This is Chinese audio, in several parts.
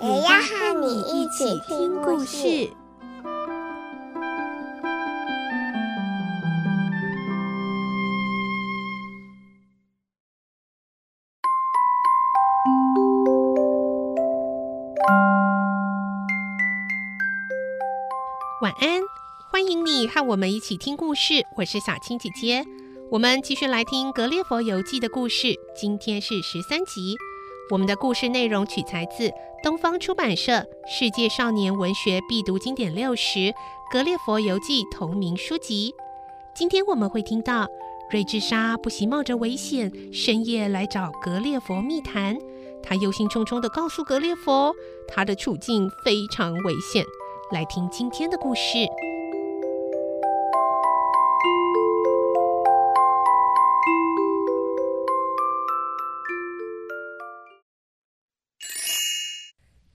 也要和你一起听故事。晚安，欢迎你和我们一起听故事。我是小青姐姐，我们继续来听《格列佛游记》的故事。今天是十三集。我们的故事内容取材自东方出版社《世界少年文学必读经典六十》《格列佛游记》同名书籍。今天我们会听到瑞智莎不惜冒着危险，深夜来找格列佛密谈。他忧心忡忡地告诉格列佛，他的处境非常危险。来听今天的故事。《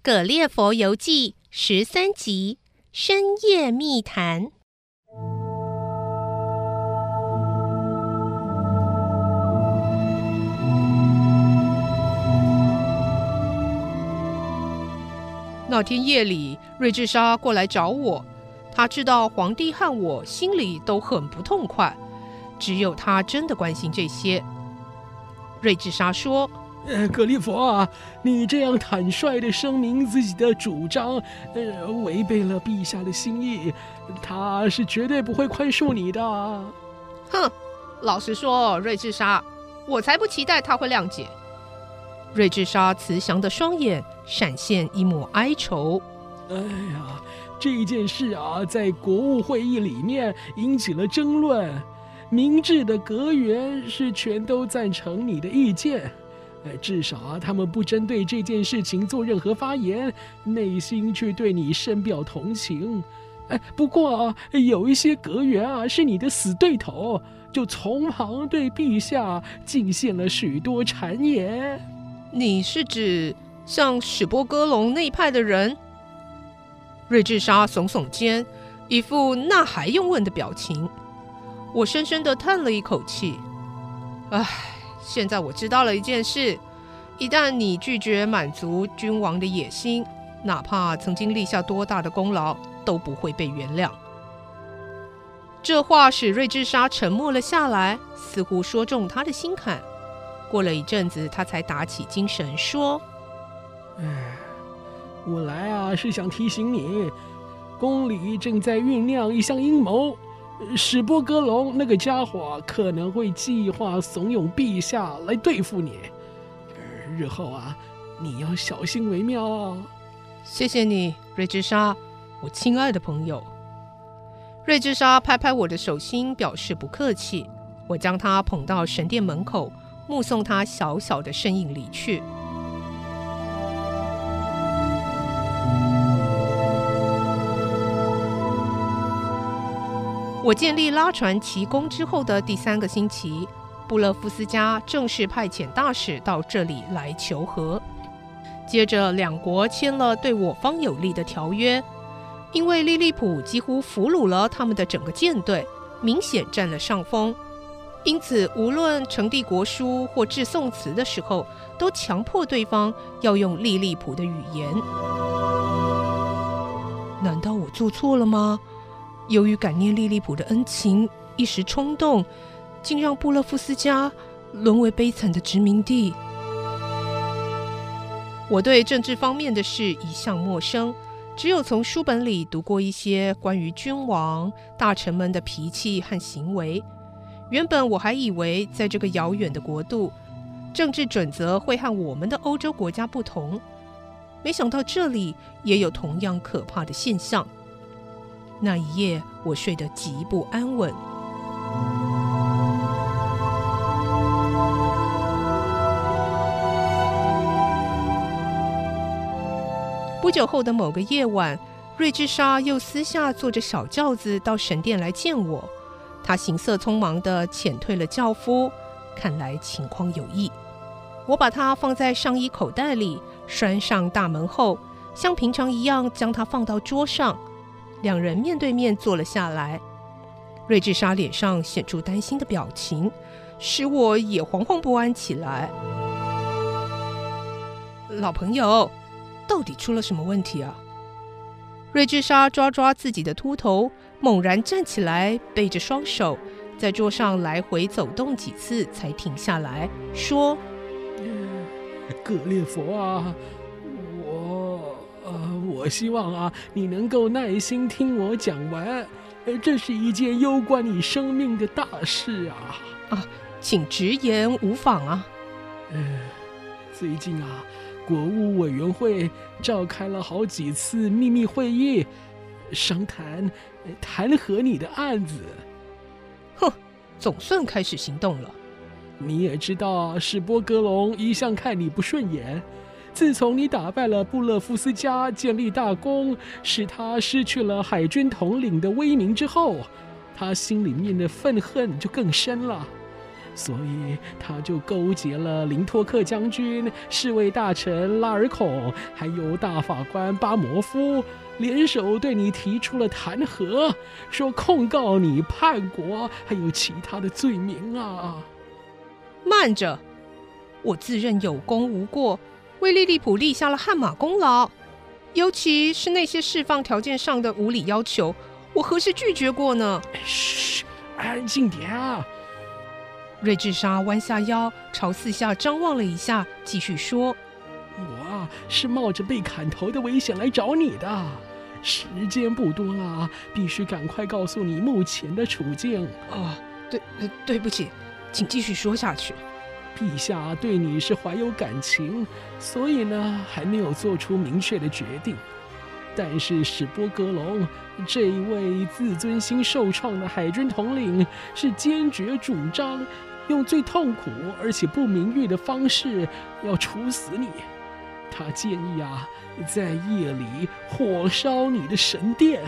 格列佛游记》十三集：深夜密谈。那天夜里，瑞智莎过来找我。她知道皇帝和我心里都很不痛快，只有她真的关心这些。瑞智莎说。呃，格列佛啊，你这样坦率地声明自己的主张，呃，违背了陛下的心意，他是绝对不会宽恕你的。哼，老实说，瑞智莎，我才不期待他会谅解。瑞智莎慈祥的双眼闪现一抹哀愁。哎呀，这件事啊，在国务会议里面引起了争论，明智的阁员是全都赞成你的意见。至少啊，他们不针对这件事情做任何发言，内心却对你深表同情。哎，不过啊，有一些阁员啊是你的死对头，就从旁对陛下进献了许多谗言。你是指像史波哥龙那一派的人？瑞智莎耸耸肩，一副那还用问的表情。我深深地叹了一口气，唉。现在我知道了一件事：一旦你拒绝满足君王的野心，哪怕曾经立下多大的功劳，都不会被原谅。这话使瑞智莎沉默了下来，似乎说中他的心坎。过了一阵子，他才打起精神说：“哎，我来啊，是想提醒你，宫里正在酝酿一项阴谋。”史波格龙那个家伙可能会计划怂恿陛下来对付你，日后啊，你要小心为妙哦。谢谢你，瑞智莎，我亲爱的朋友。瑞智莎拍拍我的手心，表示不客气。我将他捧到神殿门口，目送他小小的身影离去。我建立拉船奇功之后的第三个星期，布勒夫斯加正式派遣大使到这里来求和。接着，两国签了对我方有利的条约。因为利利普几乎俘虏了他们的整个舰队，明显占了上风，因此无论呈帝国书或致宋词的时候，都强迫对方要用利利普的语言。难道我做错了吗？由于感念利利普的恩情，一时冲动，竟让布勒夫斯加沦为悲惨的殖民地。我对政治方面的事一向陌生，只有从书本里读过一些关于君王、大臣们的脾气和行为。原本我还以为，在这个遥远的国度，政治准则会和我们的欧洲国家不同，没想到这里也有同样可怕的现象。那一夜，我睡得极不安稳。不久后的某个夜晚，瑞智莎又私下坐着小轿子到神殿来见我。她行色匆忙地遣退了轿夫，看来情况有异。我把她放在上衣口袋里，拴上大门后，像平常一样将她放到桌上。两人面对面坐了下来。瑞智莎脸上显出担心的表情，使我也惶惶不安起来。老朋友，到底出了什么问题啊？瑞智莎抓抓自己的秃头，猛然站起来，背着双手在桌上来回走动几次，才停下来说：“ 格列佛啊，我希望啊，你能够耐心听我讲完。这是一件攸关你生命的大事啊！啊，请直言无妨啊。呃，最近啊。”国务委员会召开了好几次秘密会议，商谈弹劾你的案子。哼，总算开始行动了。你也知道，史波格隆一向看你不顺眼。自从你打败了布勒夫斯加，建立大功，使他失去了海军统领的威名之后，他心里面的愤恨就更深了。所以他就勾结了林托克将军、侍卫大臣拉尔孔，还有大法官巴摩夫，联手对你提出了弹劾，说控告你叛国，还有其他的罪名啊！慢着，我自认有功无过，为利利普立下了汗马功劳，尤其是那些释放条件上的无理要求，我何时拒绝过呢？嘘，安静点啊！瑞智莎弯下腰，朝四下张望了一下，继续说：“我是冒着被砍头的危险来找你的，时间不多了，必须赶快告诉你目前的处境。”哦，对，对不起，请继续说下去。陛下对你是怀有感情，所以呢，还没有做出明确的决定。但是史波格隆这一位自尊心受创的海军统领，是坚决主张。用最痛苦而且不名誉的方式要处死你。他建议啊，在夜里火烧你的神殿，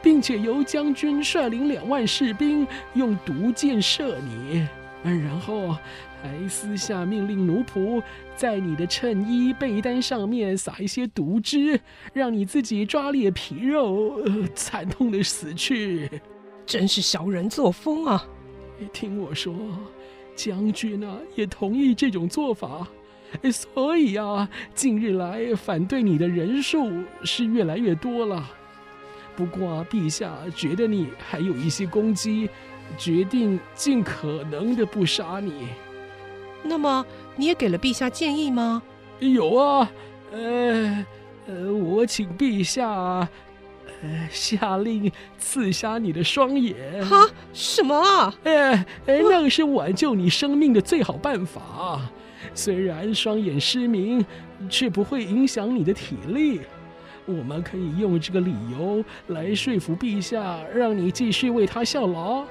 并且由将军率领两万士兵用毒箭射你，然后还私下命令奴仆在你的衬衣被单上面撒一些毒汁，让你自己抓裂皮肉，呃，惨痛的死去。真是小人作风啊！听我说。将军呢、啊、也同意这种做法，所以啊，近日来反对你的人数是越来越多了。不过陛下觉得你还有一些攻击，决定尽可能的不杀你。那么你也给了陛下建议吗？有啊，呃呃，我请陛下。呃下令刺瞎你的双眼？哈？什么啊？哎哎，那个是挽救你生命的最好办法。虽然双眼失明，却不会影响你的体力。我们可以用这个理由来说服陛下，让你继续为他效劳。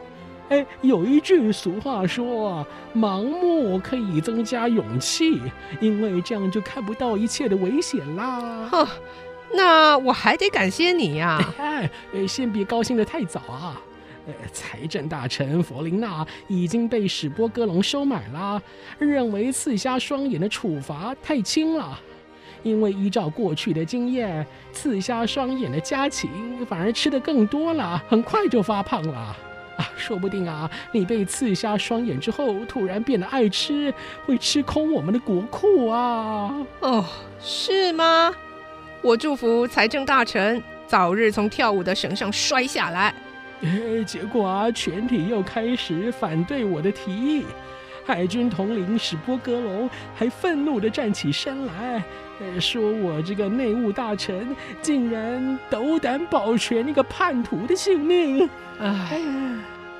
哎，有一句俗话说：“盲目可以增加勇气，因为这样就看不到一切的危险啦。”哼。那我还得感谢你呀！哎，先别高兴得太早啊！呃，财政大臣佛林娜已经被史波哥隆收买了，认为刺瞎双眼的处罚太轻了。因为依照过去的经验，刺瞎双眼的家禽反而吃得更多了，很快就发胖了。啊，说不定啊，你被刺瞎双眼之后，突然变得爱吃，会吃空我们的国库啊！哦，是吗？我祝福财政大臣早日从跳舞的绳上摔下来。结果啊，全体又开始反对我的提议。海军统领史波格隆还愤怒地站起身来，说我这个内务大臣竟然斗胆保全那个叛徒的性命。唉，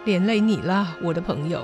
连累你了，我的朋友。